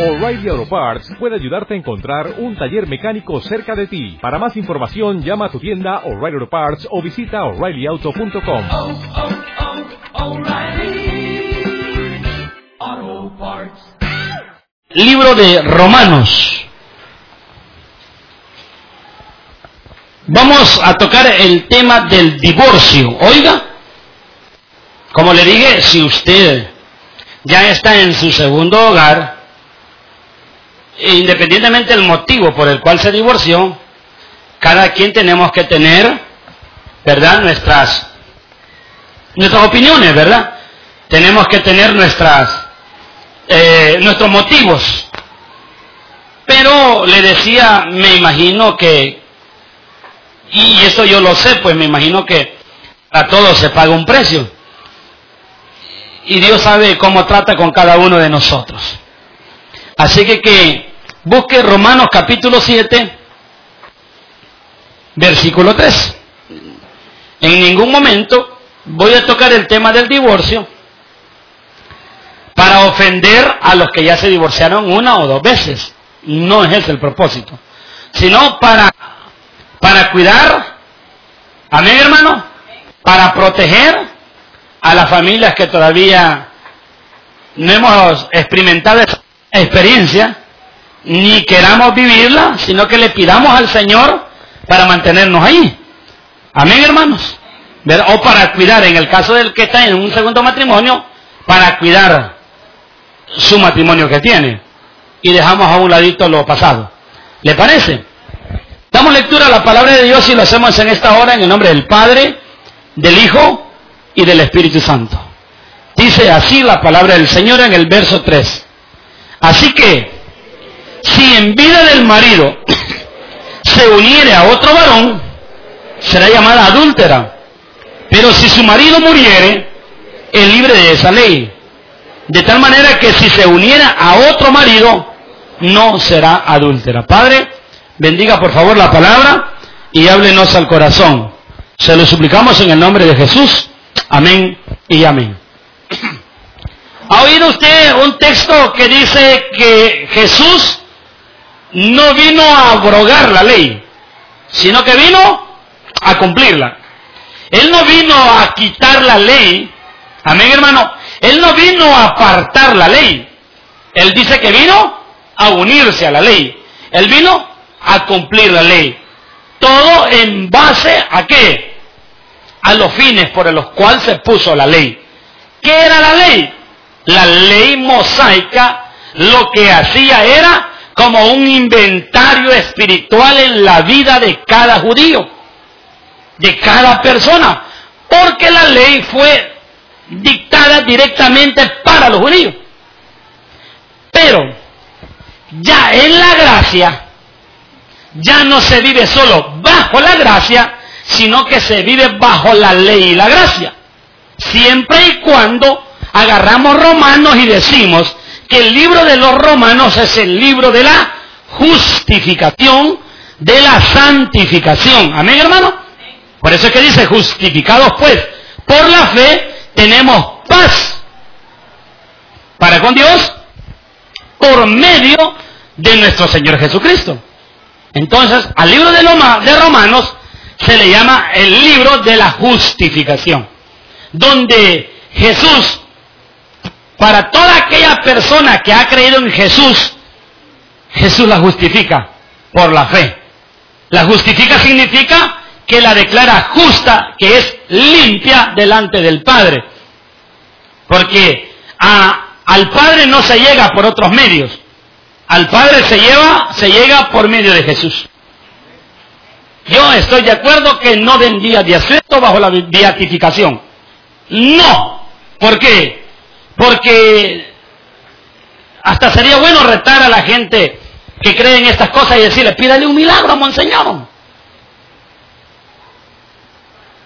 O'Reilly Auto Parts puede ayudarte a encontrar un taller mecánico cerca de ti. Para más información, llama a tu tienda O'Reilly Auto Parts o visita oreillyauto.com. oh, oh, Parts. Libro de Romanos. Vamos a tocar el tema del divorcio. Oiga, como le dije, si usted ya está en su segundo hogar, independientemente del motivo por el cual se divorció, cada quien tenemos que tener, ¿verdad? Nuestras, nuestras opiniones, ¿verdad? Tenemos que tener nuestras, eh, nuestros motivos. Pero le decía, me imagino que, y eso yo lo sé, pues me imagino que a todos se paga un precio. Y Dios sabe cómo trata con cada uno de nosotros. Así que que busque Romanos capítulo 7, versículo 3. En ningún momento voy a tocar el tema del divorcio para ofender a los que ya se divorciaron una o dos veces. No es ese el propósito. Sino para, para cuidar, amén hermano, para proteger a las familias que todavía no hemos experimentado esa experiencia, ni queramos vivirla, sino que le pidamos al Señor para mantenernos ahí. Amén, hermanos. O para cuidar, en el caso del que está en un segundo matrimonio, para cuidar su matrimonio que tiene. Y dejamos a un ladito lo pasado. ¿Le parece? Damos lectura a la palabra de Dios y lo hacemos en esta hora en el nombre del Padre, del Hijo y del Espíritu Santo. Dice así la palabra del Señor en el verso 3. Así que, si en vida del marido se uniere a otro varón, será llamada adúltera. Pero si su marido muriere, es libre de esa ley. De tal manera que si se uniera a otro marido, no será adúltera. Padre, bendiga por favor la palabra y háblenos al corazón. Se lo suplicamos en el nombre de Jesús. Amén y amén. ¿Ha oído usted un texto que dice que Jesús no vino a abrogar la ley, sino que vino a cumplirla? Él no vino a quitar la ley, amén hermano, él no vino a apartar la ley, él dice que vino a unirse a la ley, él vino a cumplir la ley. Todo en base a qué? A los fines por los cuales se puso la ley. ¿Qué era la ley? La ley mosaica lo que hacía era como un inventario espiritual en la vida de cada judío, de cada persona, porque la ley fue dictada directamente para los judíos. Pero ya en la gracia, ya no se vive solo bajo la gracia, sino que se vive bajo la ley y la gracia. Siempre y cuando agarramos romanos y decimos que el libro de los romanos es el libro de la justificación, de la santificación. Amén, hermano. Por eso es que dice, justificados pues por la fe, tenemos paz para con Dios por medio de nuestro Señor Jesucristo. Entonces, al libro de, Loma, de Romanos se le llama el libro de la justificación, donde Jesús, para toda aquella persona que ha creído en Jesús, Jesús la justifica por la fe. La justifica significa que la declara justa, que es limpia delante del Padre. Porque al Padre no se llega por otros medios. Al Padre se lleva, se llega por medio de Jesús. Yo estoy de acuerdo que no den día de asueto bajo la beatificación. No. ¿Por qué? Porque hasta sería bueno retar a la gente que cree en estas cosas y decirle, pídale un milagro, monseñor.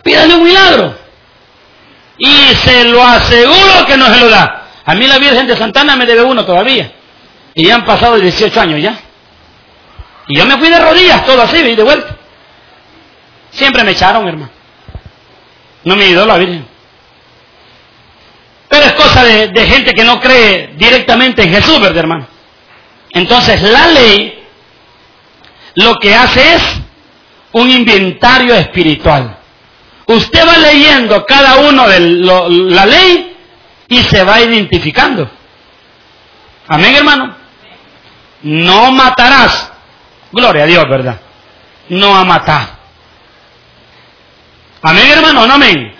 Pídale un milagro. Y se lo aseguro que no se lo da. A mí la Virgen de Santana me debe uno todavía. Y ya han pasado 18 años ya. Y yo me fui de rodillas, todo así, y de vuelta. Siempre me echaron, hermano. No me ayudó la Virgen. Es cosa de, gente que no cree directamente en Jesús, ¿verdad, hermano? Entonces la ley lo que hace es un inventario espiritual. Usted va leyendo cada uno de la ley y se va identificando. Amén, hermano. No matarás. Gloria a Dios, ¿verdad? No a matar. Amén, hermano, no amén.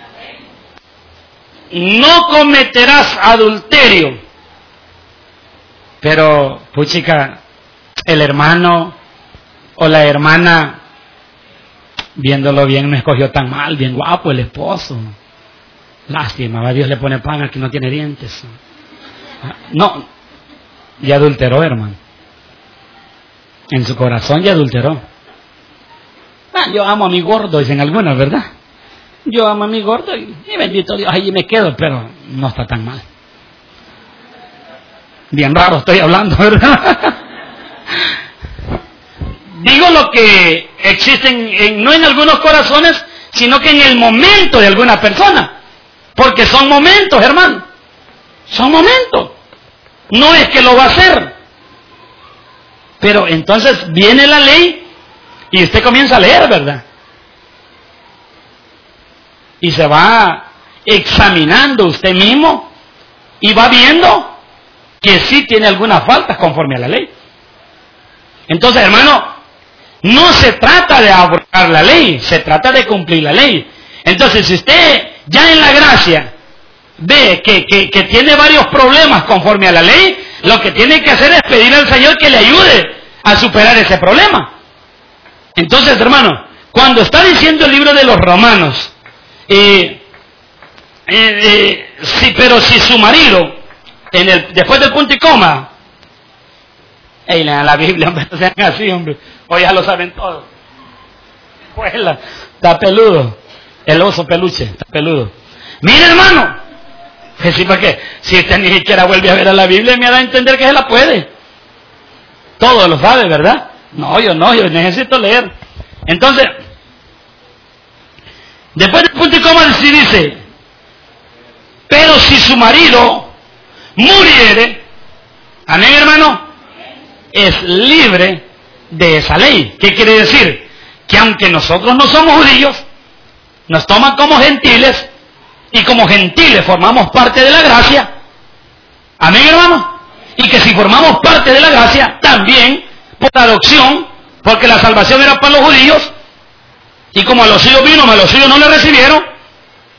No cometerás adulterio. Pero, puchica, el hermano o la hermana, viéndolo bien, no escogió tan mal, bien guapo el esposo. Lástima, va, Dios le pone pan al que no tiene dientes. No, y adulteró, hermano. En su corazón ya adulteró. Ah, yo amo a mi gordo, dicen algunas, ¿verdad? Yo amo a mi gordo y, y bendito Dios, ahí me quedo, pero no está tan mal. Bien raro estoy hablando, ¿verdad? Digo lo que existe en- no en algunos corazones, sino que en el momento de alguna persona. Porque son momentos, hermano. Son momentos. No es que lo va a hacer. Pero entonces viene la ley y usted comienza a leer, ¿verdad? Y se va examinando usted mismo y va viendo que sí tiene algunas faltas conforme a la ley. Entonces, hermano, no se trata de abrogar la ley, se trata de cumplir la ley. Entonces, si usted ya en la gracia ve que, que- que tiene varios problemas conforme a la ley, lo que tiene que hacer es pedirle al Señor que le ayude a superar ese problema. Entonces, hermano, cuando está diciendo el libro de los romanos, eh, eh, sí, pero si su marido, en el, después del punto y coma, Ey, lean la Biblia, así, hombre. Hoy ya lo saben todos. Juela, está peludo. El oso peluche, está peludo. Mire, hermano. Sí, ¿para qué? Si usted ni siquiera vuelve a ver a la Biblia, me a entender que se la puede. Todo lo sabe, ¿verdad? No, yo no, yo necesito leer. Entonces, después del punto y coma, sí dice, pero si su marido muriere, amén, hermano, es libre de esa ley. ¿Qué quiere decir? Que aunque nosotros no somos judíos, nos toman como gentiles y como gentiles formamos parte de la gracia. Amén, hermano. Y que si formamos parte de la gracia, también por adopción, porque la salvación era para los judíos, y como a los suyos vino, a los suyos no le recibieron,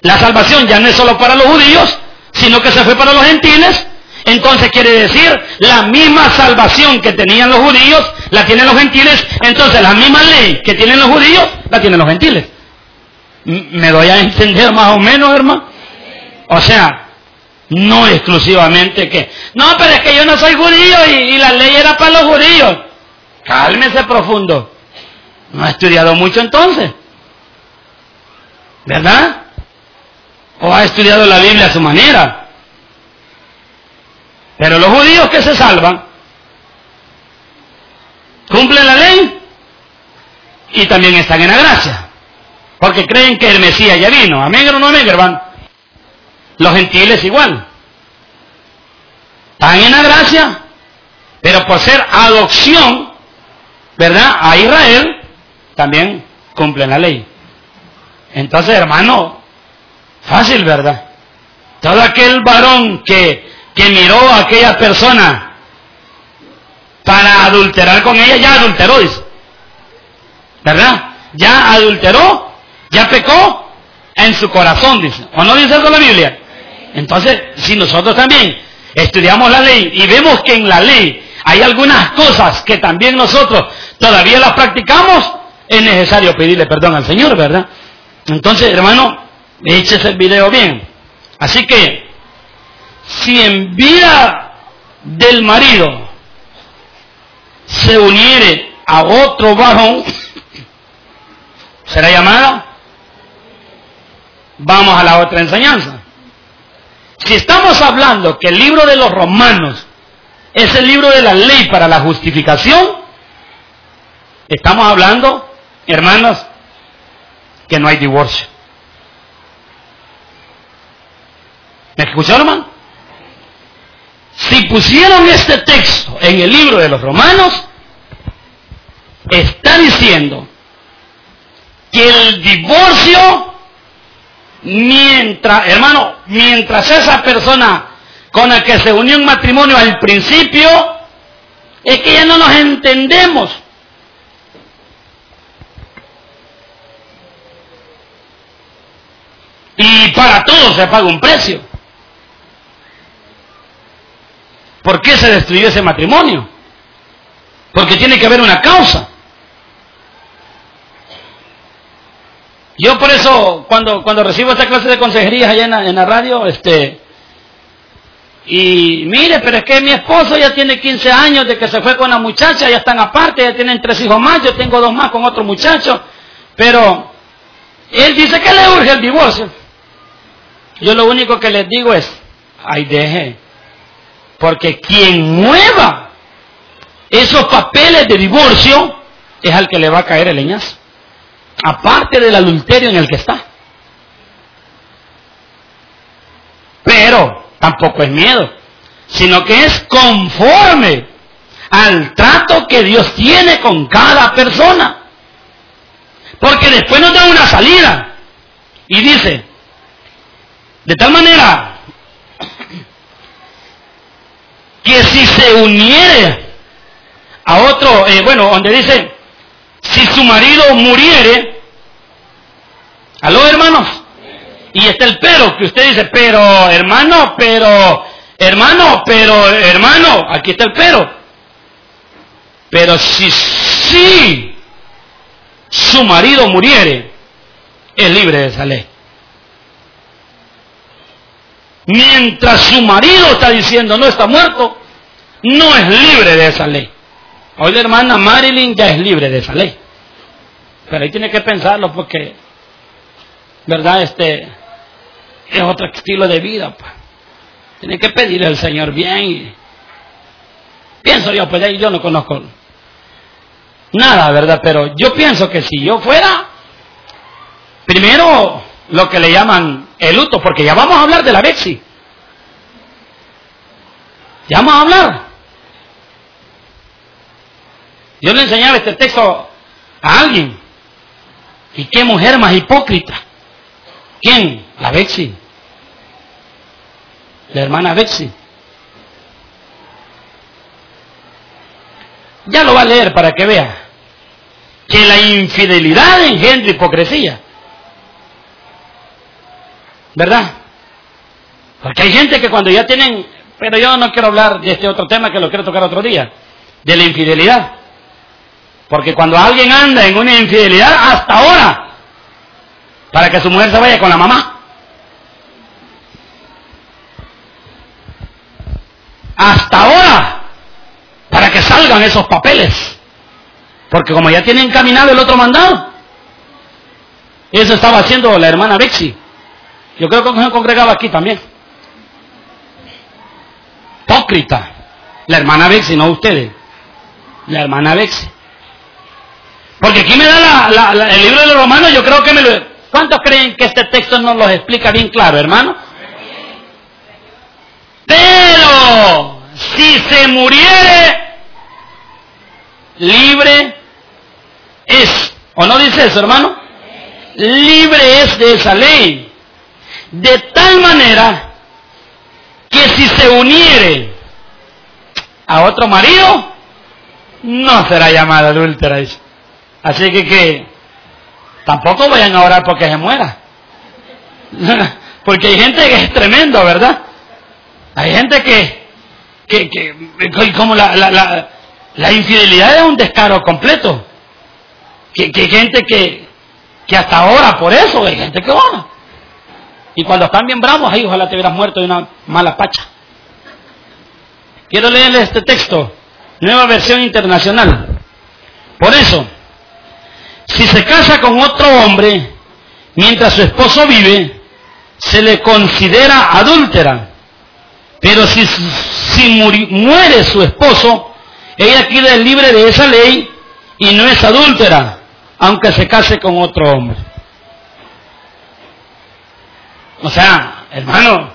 la salvación ya no es solo para los judíos, sino que se fue para los gentiles. Entonces quiere decir, la misma salvación que tenían los judíos, la tienen los gentiles. Entonces la misma ley que tienen los judíos, la tienen los gentiles. ¿Me doy a entender más o menos, hermano? O sea, no exclusivamente que, no, pero es que yo no soy judío y, y la ley era para los judíos. Cálmese profundo. No ha estudiado mucho entonces. ¿Verdad? O ha estudiado la Biblia a su manera. Pero los judíos que se salvan cumplen la ley y también están en la gracia. Porque creen que el Mesías ya vino. Amén o no amén, hermano. Los gentiles igual. Están en la gracia, pero por ser adopción, ¿verdad? A Israel, también cumplen la ley. Entonces, hermano, fácil, ¿verdad? Todo aquel varón que, que miró a aquella persona para adulterar con ella, ya adulteró, dice. ¿Verdad? Ya adulteró, ya pecó en su corazón, dice. ¿O no dice eso la Biblia? Entonces, si nosotros también estudiamos la ley y vemos que en la ley hay algunas cosas que también nosotros todavía las practicamos, es necesario pedirle perdón al Señor, ¿verdad? Entonces, hermano, échese el video bien. Así que, si en vida del marido se uniere a otro varón, ¿será llamada? Vamos a la otra enseñanza. Si estamos hablando que el libro de los romanos es el libro de la ley para la justificación, estamos hablando, hermanos, que no hay divorcio. ¿Me escuchó, hermano? Si pusieron este texto en el libro de los romanos, está diciendo que el divorcio, mientras, hermano, mientras esa persona con la que se unió en matrimonio al principio, es que ya no nos entendemos. Y para todo se paga un precio. ¿Por qué se destruyó ese matrimonio? Porque tiene que haber una causa. Yo por eso, cuando, cuando recibo esta clase de consejerías allá en la, en la radio, este, y mire, pero es que mi esposo ya tiene 15 años de que se fue con la muchacha, ya están aparte, ya tienen tres hijos más, yo tengo dos más con otro muchacho, pero él dice que le urge el divorcio. Yo lo único que les digo es, ay deje, porque quien mueva esos papeles de divorcio es al que le va a caer el leñazo aparte del adulterio en el que está. Pero tampoco es miedo, sino que es conforme al trato que Dios tiene con cada persona. Porque después nos da una salida y dice, de tal manera que si se uniere a otro, eh, bueno, donde dice, si su marido muriere, ¿aló hermanos? Y está el pero, que usted dice, pero hermano, pero hermano, pero hermano, aquí está el pero. Pero si si su marido muriere, es libre de esa ley. Mientras su marido está diciendo no está muerto, no es libre de esa ley. Hoy la hermana Marilyn ya es libre de esa ley. Pero ahí tiene que pensarlo porque, ¿verdad? Este es otro estilo de vida. Pues. Tiene que pedirle al Señor bien. Pienso yo, pues ahí yo no conozco nada, ¿verdad? Pero yo pienso que si yo fuera, primero lo que le llaman el luto, porque ya vamos a hablar de la Bexi. Ya vamos a hablar. Yo le enseñaba este texto a alguien. ¿Y qué mujer más hipócrita? ¿Quién? La Bexi. La hermana Bexi. Ya lo va a leer para que vea que la infidelidad engendra hipocresía. ¿Verdad? Porque hay gente que cuando ya tienen, pero yo no quiero hablar de este otro tema que lo quiero tocar otro día, de la infidelidad. Porque cuando alguien anda en una infidelidad, hasta ahora, para que su mujer se vaya con la mamá. Hasta ahora, para que salgan esos papeles. Porque como ya tienen encaminado el otro mandado, eso estaba haciendo la hermana Bexi. Yo creo que se congregaba aquí también. Hipócrita. La hermana Bexi, no ustedes. La hermana Bexi. Porque aquí me da la, el libro de los romanos, yo creo que me lo... ¿Cuántos creen que este texto nos lo explica bien claro, hermano? Pero si se muriere, libre es. ¿O no dice eso, hermano? Libre es de esa ley. De tal manera que si se uniere a otro marido, no será llamada adúltera. Así que, que tampoco vayan a orar porque se muera. porque hay gente que es tremendo, ¿verdad? Hay gente que, que, que como la, la, la, infidelidad es un descaro completo. Que, que hay gente que, que hasta ahora por eso hay gente que ora. Y cuando están bien bravos, ahí ojalá te hubieras muerto de una mala pacha. Quiero leerle este texto, nueva versión internacional. Por eso, si se casa con otro hombre mientras su esposo vive, se le considera adúltera. Pero si, si muere su esposo, ella queda libre de esa ley y no es adúltera, aunque se case con otro hombre. O sea, hermano,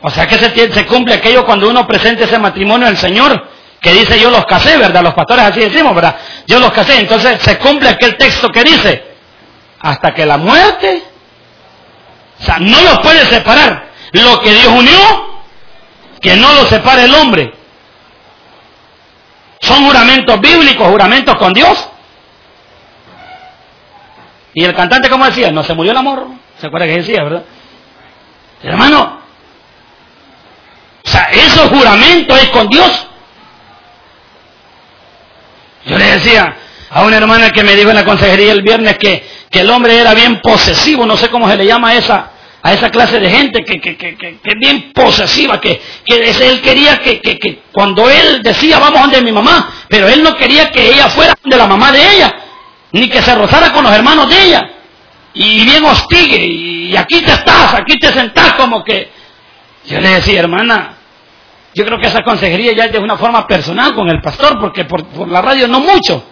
O sea que se, se cumple aquello cuando uno presenta ese matrimonio al Señor, que dice yo los casé, ¿verdad? Los pastores así decimos, ¿verdad? Yo los casé. Entonces se cumple aquel texto que dice, hasta que la muerte, o sea, no los puede separar. Lo que Dios unió, que no lo separe el hombre. Son juramentos bíblicos, juramentos con Dios. Y el cantante, como decía, no se murió el amor. ¿Se acuerda que decía, verdad? Hermano, o sea, esos juramentos es con Dios. Yo le decía a una hermana que me dijo en la consejería el viernes que, que el hombre era bien posesivo, no sé cómo se le llama a esa, a esa clase de gente que, que, que, que- es bien posesiva, que, él quería que, cuando él decía vamos donde mi mamá, pero él no quería que ella fuera donde la mamá de ella, ni que se rozara con los hermanos de ella. Y bien hostigue, y aquí te estás, aquí te sentás como que... Yo le decía, hermana, yo creo que esa consejería ya es de una forma personal con el pastor, porque por, por la radio no mucho.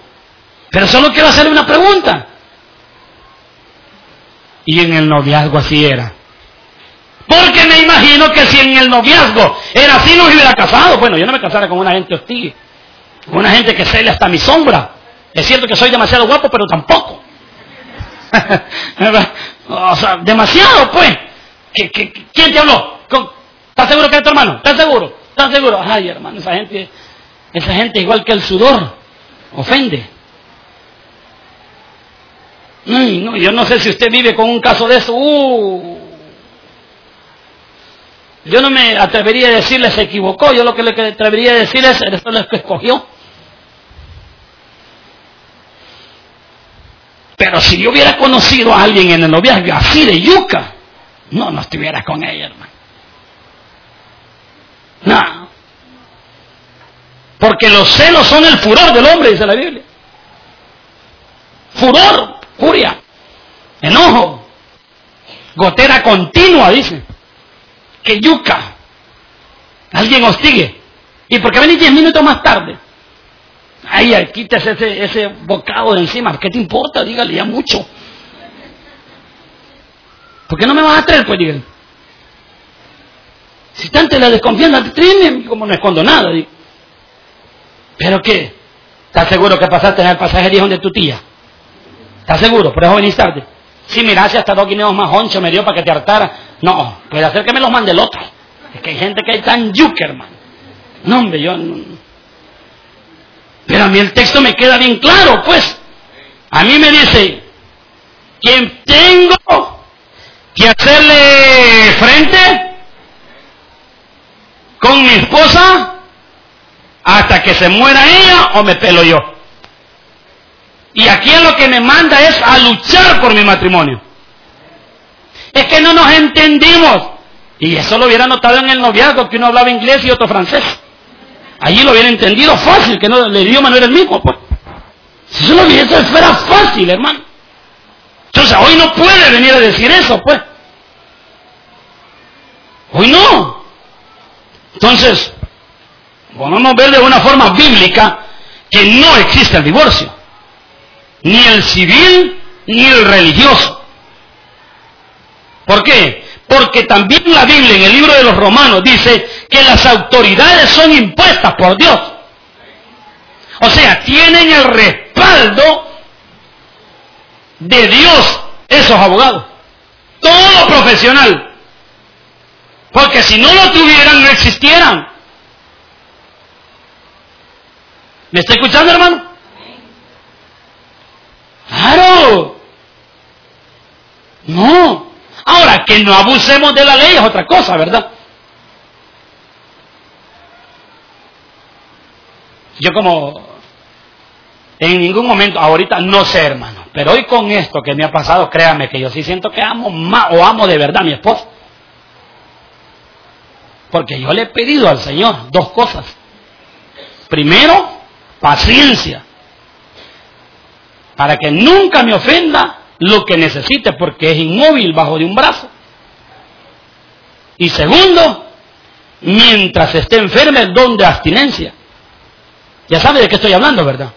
Pero solo quiero hacerle una pregunta. Y en el noviazgo así era. Porque me imagino que si en el noviazgo era así, no hubiera casado. Bueno, yo no me casara con una gente hostil. Con una gente que cele hasta mi sombra. Es cierto que soy demasiado guapo, pero tampoco. o sea, demasiado, pues. ¿Qué- qué- quién te habló? ¿Con- ¿Estás seguro que es tu hermano? ¿Estás seguro? ¿Estás seguro? Ay, hermano, esa gente, esa gente igual que el sudor, ofende. No, yo no sé si usted vive con un caso de eso. Uh. Yo no me atrevería a decirle se equivocó, yo lo que le atrevería a decir es, eso es lo que escogió. Pero si yo hubiera conocido a alguien en el noviazgo así de yuca, no, no estuviera con ella, hermano. No. Porque los celos son el furor del hombre, dice la Biblia. Furor, furia, enojo, gotera continua, dice. Que yuca. Alguien hostigue. ¿Y por qué venís diez minutos más tarde? Ay, quítese ese, ese bocado de encima. ¿Qué te importa? Dígale ya mucho. ¿Por qué no me vas a traer? Pues dígale. Si tanto la desconfianza, tráeme, como no escondo nada. ¿Pero qué? ¿Estás seguro que pasaste en el pasajería de tu tía? ¿Estás seguro? Por eso venís tarde. Sí, mira, si hasta dos guineos más honcho me dio para que te hartara. No, puede hacer que me los mande el otro. Es que hay gente que hay tan yuca, hermano. No, hombre, yo... no- Pero a mí el texto me queda bien claro, pues. A mí me dice, quien tengo que hacerle frente con mi esposa hasta que se muera ella o me pelo yo. Y aquí lo que me manda es a luchar por mi matrimonio. Es que no nos entendimos. Y eso lo hubiera notado en el noviazgo, que uno hablaba inglés y otro francés. Allí lo hubiera entendido fácil, que no, el idioma no era el mismo. Pues. Si eso lo hubiese, fuera fácil, hermano. Entonces, hoy no puede venir a decir eso, pues. Hoy no. Entonces, podemos ver de una forma bíblica que no existe el divorcio. Ni el civil, ni el religioso. ¿Por qué? Porque también la Biblia en el libro de los Romanos dice que las autoridades son impuestas por Dios. O sea, tienen el respaldo de Dios esos abogados. Todo profesional. Porque si no lo tuvieran, no existieran. ¿Me está escuchando, hermano? Claro. No. Ahora, que no abusemos de la ley es otra cosa, ¿verdad? Yo como en ningún momento, ahorita no sé, hermano, pero hoy con esto que me ha pasado, créame que yo sí siento que amo más o amo de verdad a mi esposa. Porque yo le he pedido al Señor dos cosas. Primero, paciencia. Para que nunca me ofenda lo que necesite porque es inmóvil bajo de un brazo. Y segundo, mientras esté enferma el don de abstinencia. Ya sabe de qué estoy hablando, ¿verdad?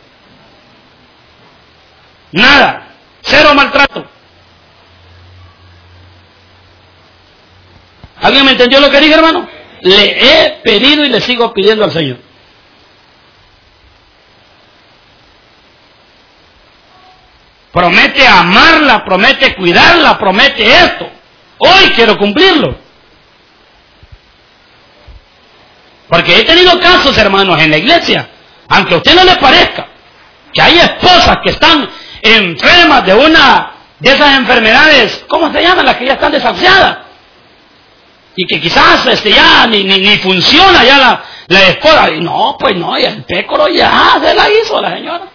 Nada, cero maltrato. ¿Alguien me entendió lo que dije, hermano? Le he pedido y le sigo pidiendo al Señor. Promete amarla, promete cuidarla, promete esto. Hoy quiero cumplirlo. Porque he tenido casos, hermanos, en la iglesia, aunque a usted no le parezca, que hay esposas que están enfermas de una de esas enfermedades, ¿cómo se llaman? Las que ya están desahuciadas. Y que quizás este, ya ni, ni, ni funciona ya la, la. Y no, pues no, y el pécoro ya se la hizo la señora.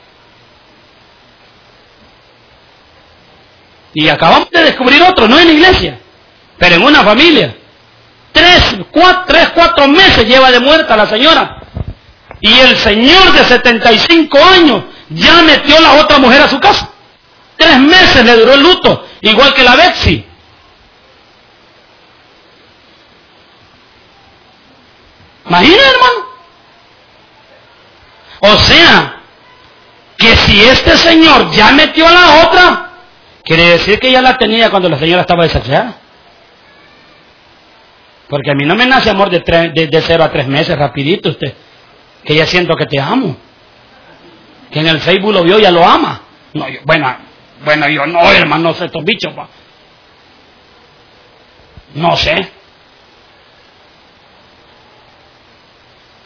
Y acabamos de descubrir otro, no en la iglesia, pero en una familia. Tres, cuatro, tres, cuatro meses lleva de muerta la señora. Y el señor de 75 años ya metió la otra mujer a su casa. Tres meses le duró el luto, igual que la Betsy. Imagina, hermano. O sea, que si este señor ya metió a la otra, quiere decir que ya la tenía cuando la señora estaba desafiada. Porque a mí no me nace amor de, de, de cero a tres meses, rapidito usted. Que ya siento que te amo. Que en el Facebook lo vio, ya lo ama. No, bueno, bueno, yo no, hermano, no sé estos bichos. No sé.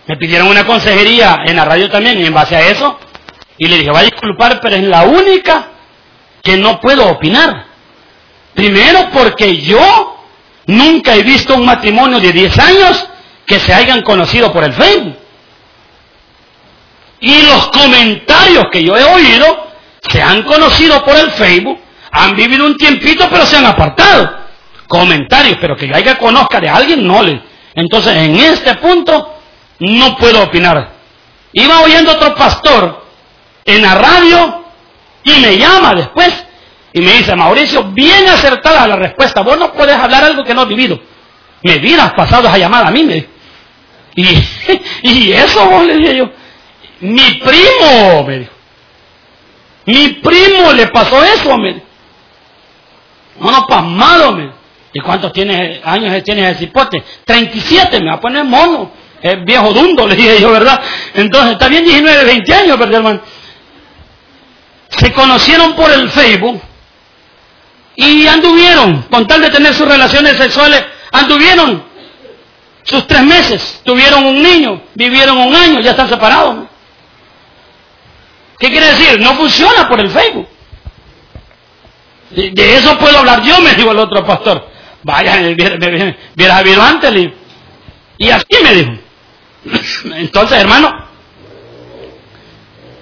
Me pidieron una consejería en la radio también y en base a eso. Y le dije, va a disculpar, pero es la única que no puedo opinar. Primero porque yo nunca he visto un matrimonio de 10 años que se hayan conocido por el Facebook. Y los comentarios que yo he oído se han conocido por el Facebook, han vivido un tiempito pero se han apartado. Comentarios, pero que yo conozca de alguien, no le. Entonces, en este punto, no puedo opinar. Iba oyendo otro pastor en la radio y me llama después y me dice, Mauricio, bien acertada la respuesta, vos no puedes hablar algo que no has vivido. Me hubieras pasado esa llamada a mí, me. Y, y eso vos le dije yo. Mi primo. Mi primo le pasó eso, me dijo. No, no, pasmado. ¿Y cuántos tiene, años tiene ese cipote? 37, me va a poner mono. Es viejo dundo, le dije yo, ¿verdad? Entonces, está bien 19, 20 años, ¿verdad? Se conocieron por el Facebook y anduvieron, con tal de tener sus relaciones sexuales, anduvieron sus tres meses, tuvieron un niño, vivieron un año, ya están separados. ¿Qué quiere decir? No funciona por el Facebook. De eso puedo hablar yo, me dijo el otro pastor. Vaya, hubiera habido antes. Y así me dijo. Entonces, hermano,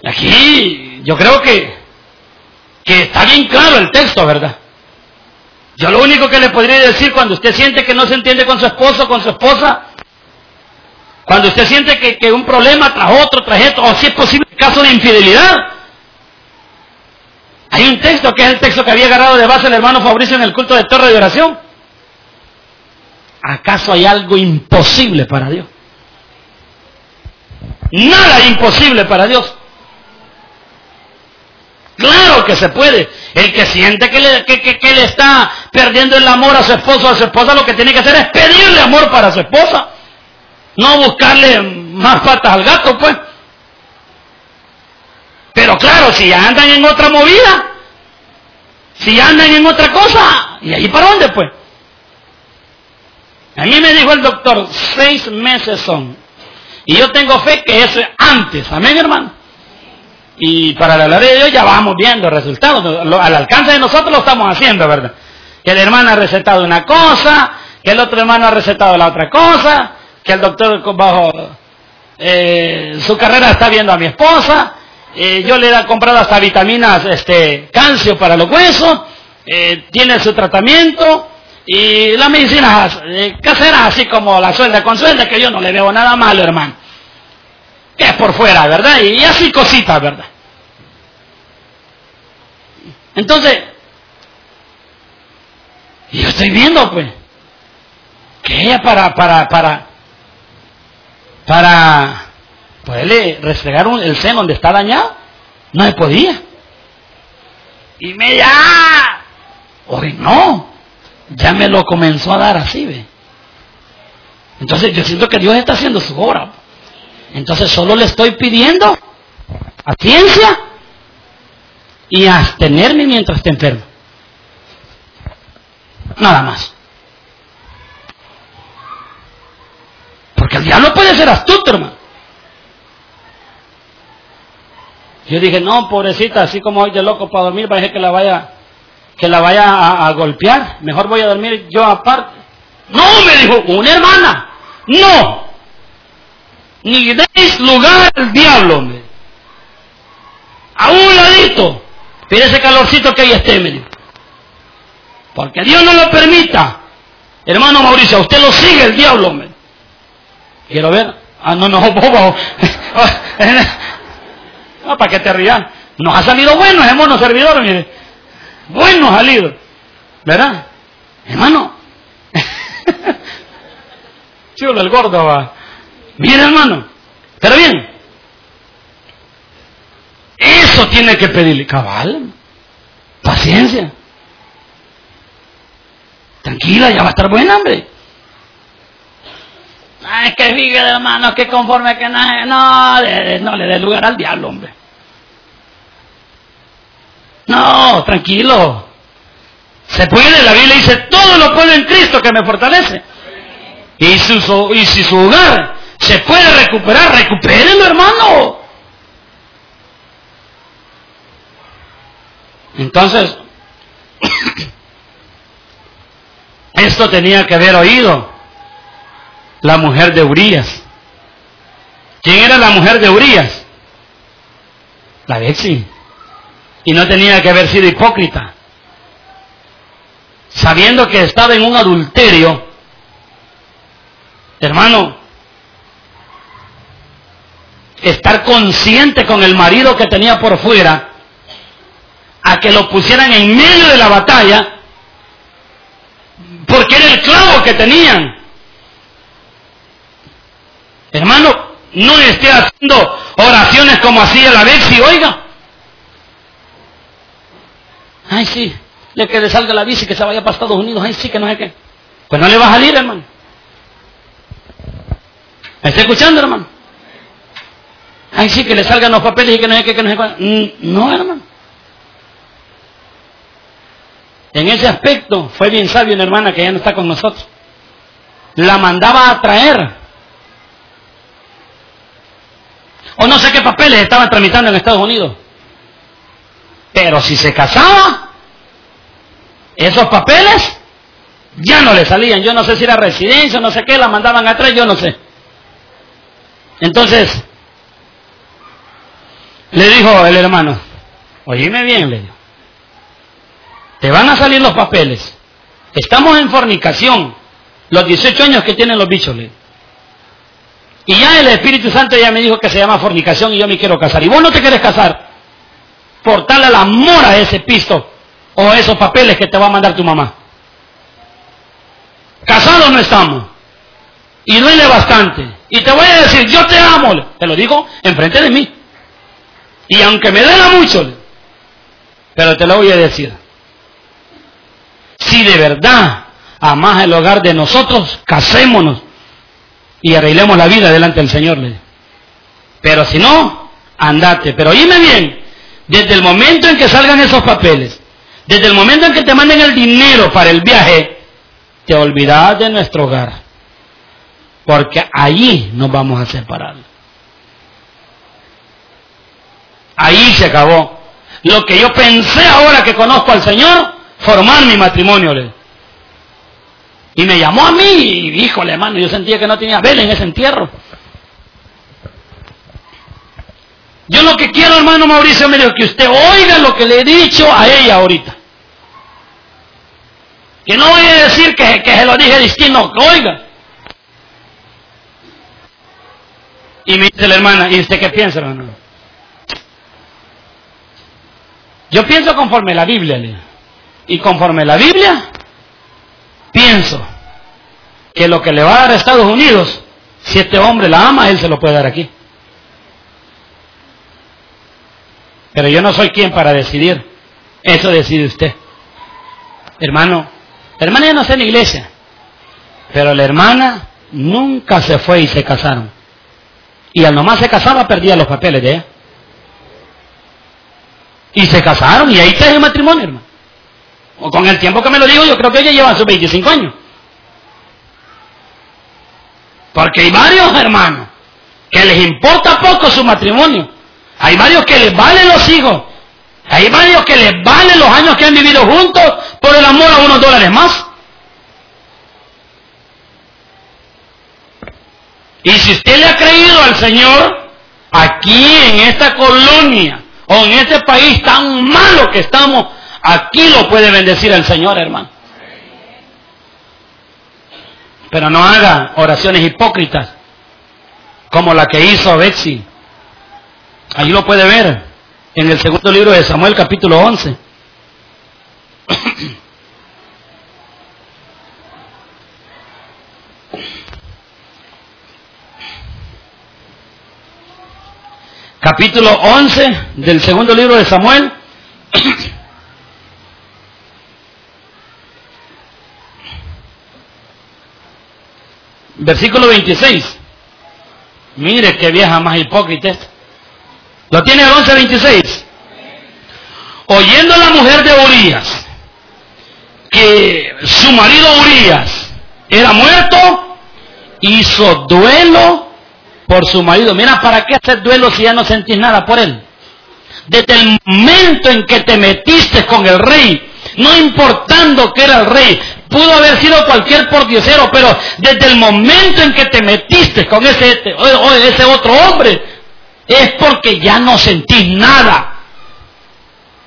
aquí yo creo que, que está bien claro el texto, ¿verdad? Yo lo único que le podría decir cuando usted siente que no se entiende con su esposo con su esposa, cuando usted siente que, que un problema tras otro, tras esto, o si es posible caso de infidelidad, hay un texto que es el texto que había agarrado de base el hermano Fabricio en el culto de torre de oración. ¿Acaso hay algo imposible para Dios? Nada imposible para Dios. Claro que se puede. El que siente que le, que, que, que le, está perdiendo el amor a su esposo o a su esposa, lo que tiene que hacer es pedirle amor para su esposa. No buscarle más patas al gato, pues. Pero claro, si ya andan en otra movida, si ya andan en otra cosa, ¿y ahí para dónde, pues? A mí me dijo el doctor, seis meses son. Y yo tengo fe que eso es antes. Amén, hermano. Y para la gloria de Dios ya vamos viendo resultados. Al alcance de nosotros lo estamos haciendo, ¿verdad? Que el hermano ha recetado una cosa, que el otro hermano ha recetado la otra cosa, que el doctor bajo eh, su carrera está viendo a mi esposa, eh, yo le he comprado hasta vitaminas, este, calcio para los huesos, eh, tiene su tratamiento, y la medicina eh, casera, así como la suelda con suelda, que yo no le veo nada malo, hermano. Que es por fuera, ¿verdad? Y así cositas, ¿verdad? Entonces, yo estoy viendo, pues, que ella para, para, para, para poderle restregar un, el seno donde está dañado, no se podía. Y me ya, hoy no, ya me lo comenzó a dar así, ve. Entonces yo siento que Dios está haciendo su obra. Entonces solo le estoy pidiendo paciencia y abstenerme mientras esté enfermo. Nada más. El diablo puede ser astuto, hermano. Yo dije, no, pobrecita, así como hoy de loco para dormir, parece que la vaya, que la vaya a, golpear. Mejor voy a dormir yo aparte. No, me dijo, una hermana. No. Ni deis lugar al diablo. A un ladito. Mire ese calorcito que ahí esté, me dijo. Porque Dios no lo permita. Hermano Mauricio, usted lo sigue el diablo. Quiero ver. Ah, no, no, bobo. No, para que te rías. Nos ha salido bueno ese mono servidor, mire. Bueno ha salido. ¿Verdad? Hermano. Chulo el gordo va. Mire, hermano. Pero bien. Eso tiene que pedirle. Cabal. Paciencia. Tranquila, ya va a estar buena, hombre. Ay, que fíjate, hermano, que conforme que no, no, no le dé lugar al diablo, hombre. No, tranquilo. Se puede, la Biblia dice, todo lo puedo en Cristo que me fortalece. Y, su, y si su hogar se puede recuperar, recupérenlo, hermano. Entonces, esto tenía que haber oído la mujer de Urias. ¿Quién era la mujer de Urias? La Betsy. Y no tenía que haber sido hipócrita. Sabiendo que estaba en un adulterio, hermano, estar consciente con el marido que tenía por fuera, a que lo pusieran en medio de la batalla, porque era el clavo que tenían. Hermano, no esté haciendo oraciones como hacía la Betsy, oiga. Ay, sí, le que le salga la bici, que se vaya para Estados Unidos, ay, sí, que no sé qué. Pues no le va a salir, hermano. ¿Me está escuchando, hermano? Ay, sí, que le salgan los papeles y que no sé qué, que no sé cuál. Mm, No, hermano. En ese aspecto fue bien sabio una hermana que ya no está con nosotros. La mandaba a traer. O no sé qué papeles estaban tramitando en Estados Unidos. Pero si se casaba, esos papeles ya no le salían. Yo no sé si era residencia, no sé qué, la mandaban atrás, yo no sé. Entonces, le dijo el hermano, oíme bien, le dijo, te van a salir los papeles. Estamos en fornicación, los 18 años que tienen los bichos, le. Y ya el Espíritu Santo ya me dijo que se llama fornicación y yo me quiero casar. Y vos no te quieres casar por darle el amor a ese pisto o esos papeles que te va a mandar tu mamá. Casados no estamos. Y duele bastante. Y te voy a decir, yo te amo. Te lo digo enfrente de mí. Y aunque me duela mucho, pero te lo voy a decir. Si de verdad amas el hogar de nosotros, casémonos y arreglemos la vida delante del Señor. Pero si no, andate. Pero oíme bien, desde el momento en que salgan esos papeles, desde el momento en que te manden el dinero para el viaje, te olvidas de nuestro hogar. Porque allí nos vamos a separar. Ahí se acabó. Lo que yo pensé ahora que conozco al Señor, formar mi matrimonio. Y me llamó a mí, y híjole, hermano, yo sentía que no tenía vela en ese entierro. Yo lo que quiero, hermano Mauricio, me dijo que usted oiga lo que le he dicho a ella ahorita. Que no voy a decir que, que se lo dije distinto, que oiga. Y me dice la hermana, ¿y usted qué piensa, hermano? Yo pienso conforme la Biblia. Y conforme la Biblia, pienso que lo que le va a dar a Estados Unidos, si este hombre la ama, él se lo puede dar aquí. Pero yo no soy quien para decidir. Eso decide usted. Hermano, la hermana ya no está en la iglesia. Pero la hermana nunca se fue y se casaron. Y al nomás se casaba perdía los papeles de ella. Y se casaron y ahí está el matrimonio, hermano. O con el tiempo que me lo digo, yo creo que ella lleva sus 25 años. Porque hay varios hermanos que les importa poco su matrimonio. Hay varios que les valen los hijos. Hay varios que les valen los años que han vivido juntos por el amor a unos dólares más. Y si usted le ha creído al Señor, aquí en esta colonia o en este país tan malo que estamos, aquí lo puede bendecir el Señor, hermano. Pero no haga oraciones hipócritas como la que hizo Betsy. Ahí lo puede ver en el segundo libro de Samuel capítulo 11. capítulo 11 del segundo libro de Samuel. Versículo 26. Mire qué vieja más hipócrita. ¿Lo tiene el 11.26? Oyendo la mujer de Urias que su marido Urias era muerto, hizo duelo por su marido. Mira, ¿para qué hacer duelo si ya no sentís nada por él? Desde el momento en que te metiste con el rey, no importando que era el rey, pudo haber sido cualquier pordiosero, pero desde el momento en que te metiste con ese, ese otro hombre, es porque ya no sentís nada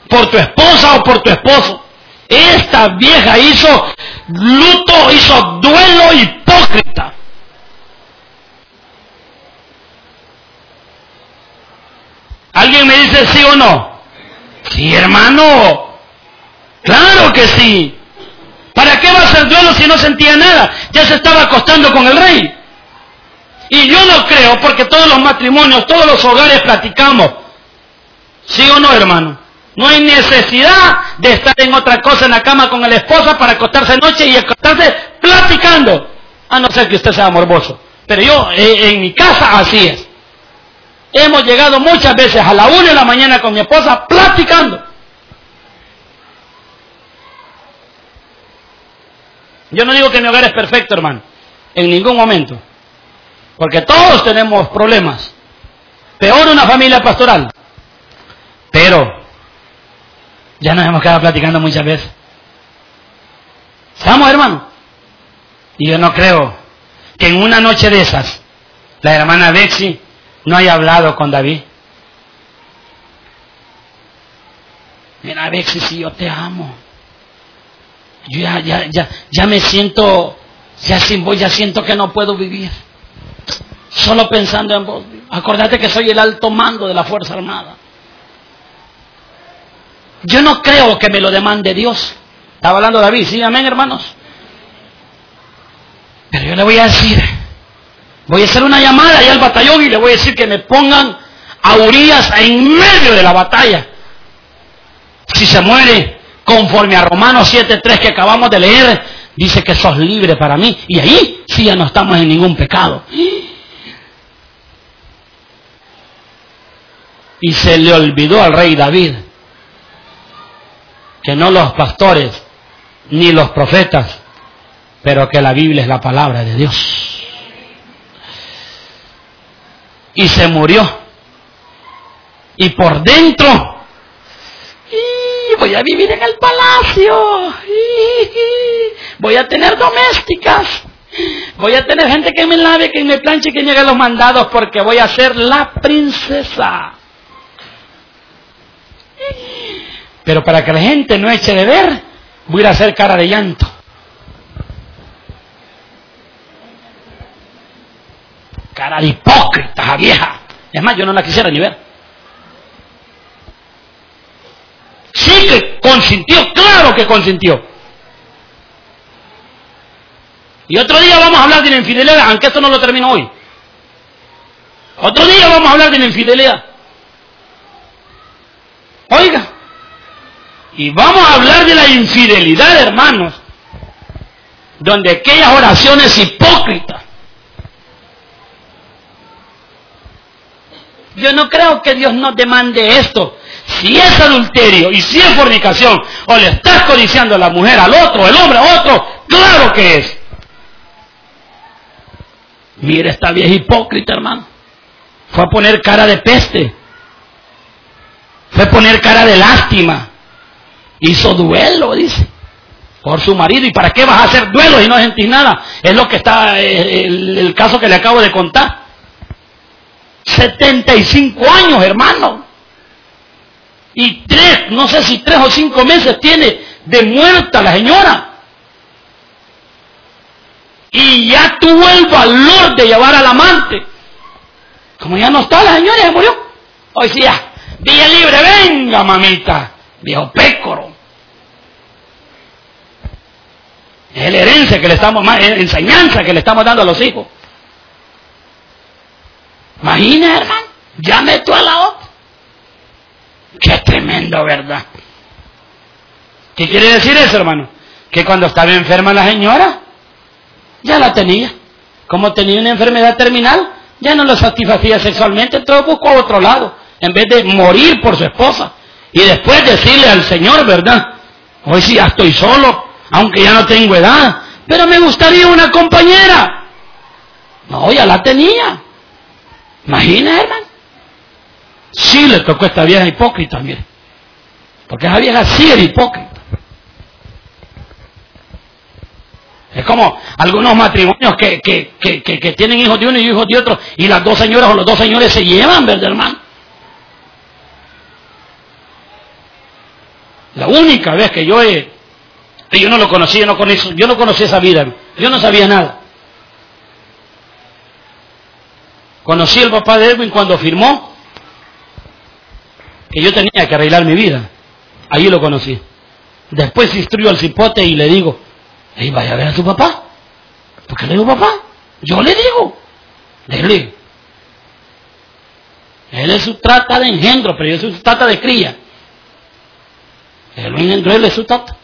por tu esposa o por tu esposo. Esta vieja hizo luto, hizo duelo hipócrita. ¿Alguien me dice sí o no? Sí, hermano. Claro que sí. ¿Para qué va a hacer duelo si no sentía nada? Ya se estaba acostando con el rey. Y yo no creo, porque todos los matrimonios, todos los hogares platicamos. ¿Sí o no, hermano? No hay necesidad de estar en otra cosa en la cama con la esposa para acostarse noche y acostarse platicando. A no ser que usted sea morboso. Pero yo, eh, en mi casa, así es. Hemos llegado muchas veces a la una de la mañana con mi esposa platicando. Yo no digo que mi hogar es perfecto, hermano. En ningún momento. Porque todos tenemos problemas. Peor una familia pastoral. Pero ya nos hemos quedado platicando muchas veces. ¿Estamos, hermano? Y yo no creo que en una noche de esas la hermana Betsy no haya hablado con David. Mira, Betsy, si yo te amo. Yo ya, ya, ya, ya me siento, ya sin vos, ya siento que no puedo vivir. Solo pensando en vos. Acordate que soy el alto mando de la Fuerza Armada. Yo no creo que me lo demande Dios. Estaba hablando David, sí, amén, hermanos. Pero yo le voy a decir, voy a hacer una llamada allá al batallón y le voy a decir que me pongan a Urias en medio de la batalla. Si se muere, conforme a Romanos 7.3 que acabamos de leer, dice que sos libre para mí. Y ahí sí ya no estamos en ningún pecado. Y se le olvidó al rey David que no los pastores ni los profetas, pero que la Biblia es la palabra de Dios. Y se murió. Y por dentro. Voy a vivir en el palacio, voy a tener domésticas, voy a tener gente que me lave, que me planche, que me los mandados, porque voy a ser la princesa. Pero para que la gente no eche de ver, voy a hacer cara de llanto. Cara de hipócrita, vieja. Es más, yo no la quisiera ni ver. Sí que consintió, claro que consintió. Y otro día vamos a hablar de la infidelidad, aunque esto no lo termino hoy. Otro día vamos a hablar de la infidelidad. Oiga, y vamos a hablar de la infidelidad, hermanos, donde aquellas oraciones hipócritas. Yo no creo que Dios nos demande esto, si es adulterio y si es fornicación, o le estás codiciando a la mujer al otro, el hombre a otro, claro que es. Mira esta vieja hipócrita, hermano. Fue a poner cara de peste. Fue a poner cara de lástima. Hizo duelo, dice, por su marido. ¿Y para qué vas a hacer duelo y no sentís nada? Es lo que está, eh, el, el caso que le acabo de contar. 75 años, hermano. Y tres, no sé si tres o cinco meses tiene de muerta la señora. Y ya tuvo el valor de llevar al amante. Como ya no está la señora, se murió. Hoy sí ya, día libre, venga mamita, viejo pécoro. Es la herencia que le estamos, enseñanza que le estamos dando a los hijos. Imagina, hermano, ya meto a la otra. Qué tremendo, ¿verdad? ¿Qué quiere decir eso, hermano? Que cuando estaba enferma la señora, ya la tenía. Como tenía una enfermedad terminal, ya no lo satisfacía sexualmente, entonces buscó a otro lado, en vez de morir por su esposa. Y después decirle al Señor, ¿verdad? Hoy sí ya estoy solo, aunque ya no tengo edad, pero me gustaría una compañera. No, ya la tenía. Imagina, hermano. Sí le tocó a esta vieja hipócrita, mire. Porque esa vieja sí era hipócrita. Es como algunos matrimonios que, que, que, que, tienen hijos de uno y hijos de otro, y las dos señoras o los dos señores se llevan, ¿verdad, hermano? La única vez que yo he, yo no lo conocí, yo no conocí, yo no conocí esa vida, yo no sabía nada. Conocí al papá de Edwin cuando firmó que yo tenía que arreglar mi vida. Ahí lo conocí. Después instruyo al cipote y le digo, hey, vaya a ver a su papá. ¿Por qué le digo papá? Yo le digo. Le digo. Él es su trata de engendro, pero yo soy su trata de cría. Él lo engendró, él es su tata.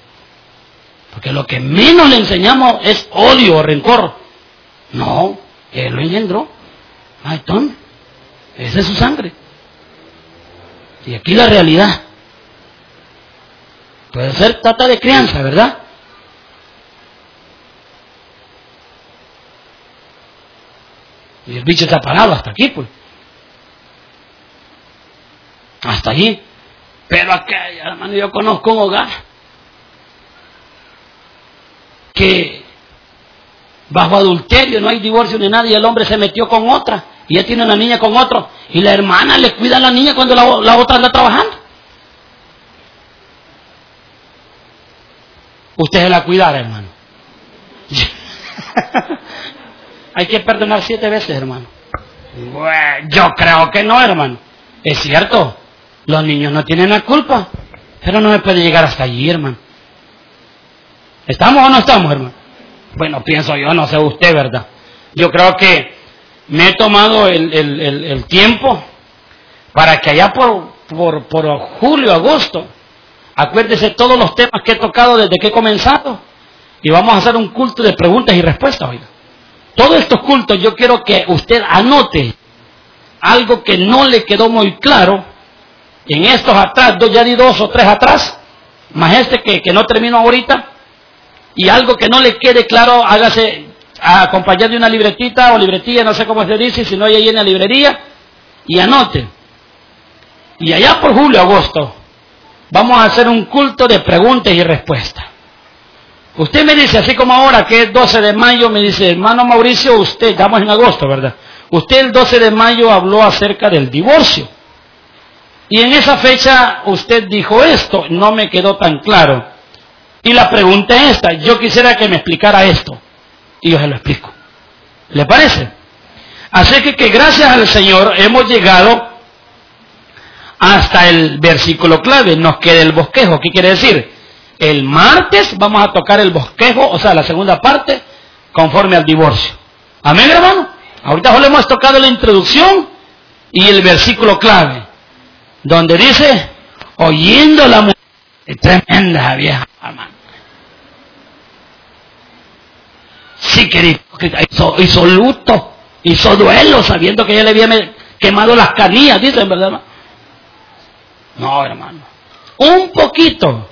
Porque lo que menos le enseñamos es odio o rencor. No, él lo engendró. Tom, esa es su sangre. Y aquí la realidad. Puede ser tata de crianza, ¿verdad? Y el bicho está parado hasta aquí, pues. Hasta allí. Pero acá, hermano, yo conozco un hogar que bajo adulterio no hay divorcio ni nada y el hombre se metió con otra y ya tiene una niña con otro y la hermana le cuida a la niña cuando la, la otra anda trabajando. Usted se la cuidará, hermano. hay que perdonar siete veces, hermano. Bueno, yo creo que no, hermano. Es cierto, los niños no tienen la culpa, pero no me puede llegar hasta allí, hermano. ¿Estamos o no estamos, hermano? Bueno, pienso yo, no sé usted, ¿verdad? Yo creo que me he tomado el, el- el- tiempo para que allá por, por, por julio, agosto, acuérdese todos los temas que he tocado desde que he comenzado y vamos a hacer un culto de preguntas y respuestas, oiga. Todos estos cultos yo quiero que usted anote algo que no le quedó muy claro en estos atrás, ya di dos o tres atrás, más este que, que no termino ahorita, y algo que no le quede claro, hágase acompañado de una libretita o libretilla, no sé cómo se dice, si no hay ahí en la librería, y anote. Y allá por julio, agosto, vamos a hacer un culto de preguntas y respuestas. Usted me dice, así como ahora que es 12 de mayo, me dice, hermano Mauricio, usted, estamos en agosto, ¿verdad? Usted el 12 de mayo habló acerca del divorcio. Y en esa fecha usted dijo esto, no me quedó tan claro. Y la pregunta es esta, yo quisiera que me explicara esto. Y yo se lo explico. ¿Le parece? Así que, que gracias al Señor hemos llegado hasta el versículo clave, nos queda el bosquejo. ¿Qué quiere decir? El martes vamos a tocar el bosquejo, o sea, la segunda parte, conforme al divorcio. Amén, hermano. Ahorita solo hemos tocado la introducción y el versículo clave, donde dice, oyendo la mujer, es tremenda vieja, hermano. Sí, que era hipócrita, hizo, luto, hizo duelo, sabiendo que ella le había, quemado las canillas, dicen, ¿verdad? hermano? No, hermano. Un poquito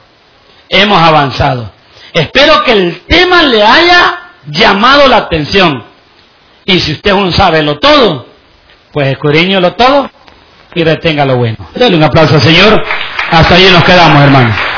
hemos avanzado. Espero que el tema le haya llamado la atención. Y si usted es un sábelo todo, pues escudriñelo todo y retenga lo bueno. Dale un aplauso Señor. Hasta ahí nos quedamos, hermano.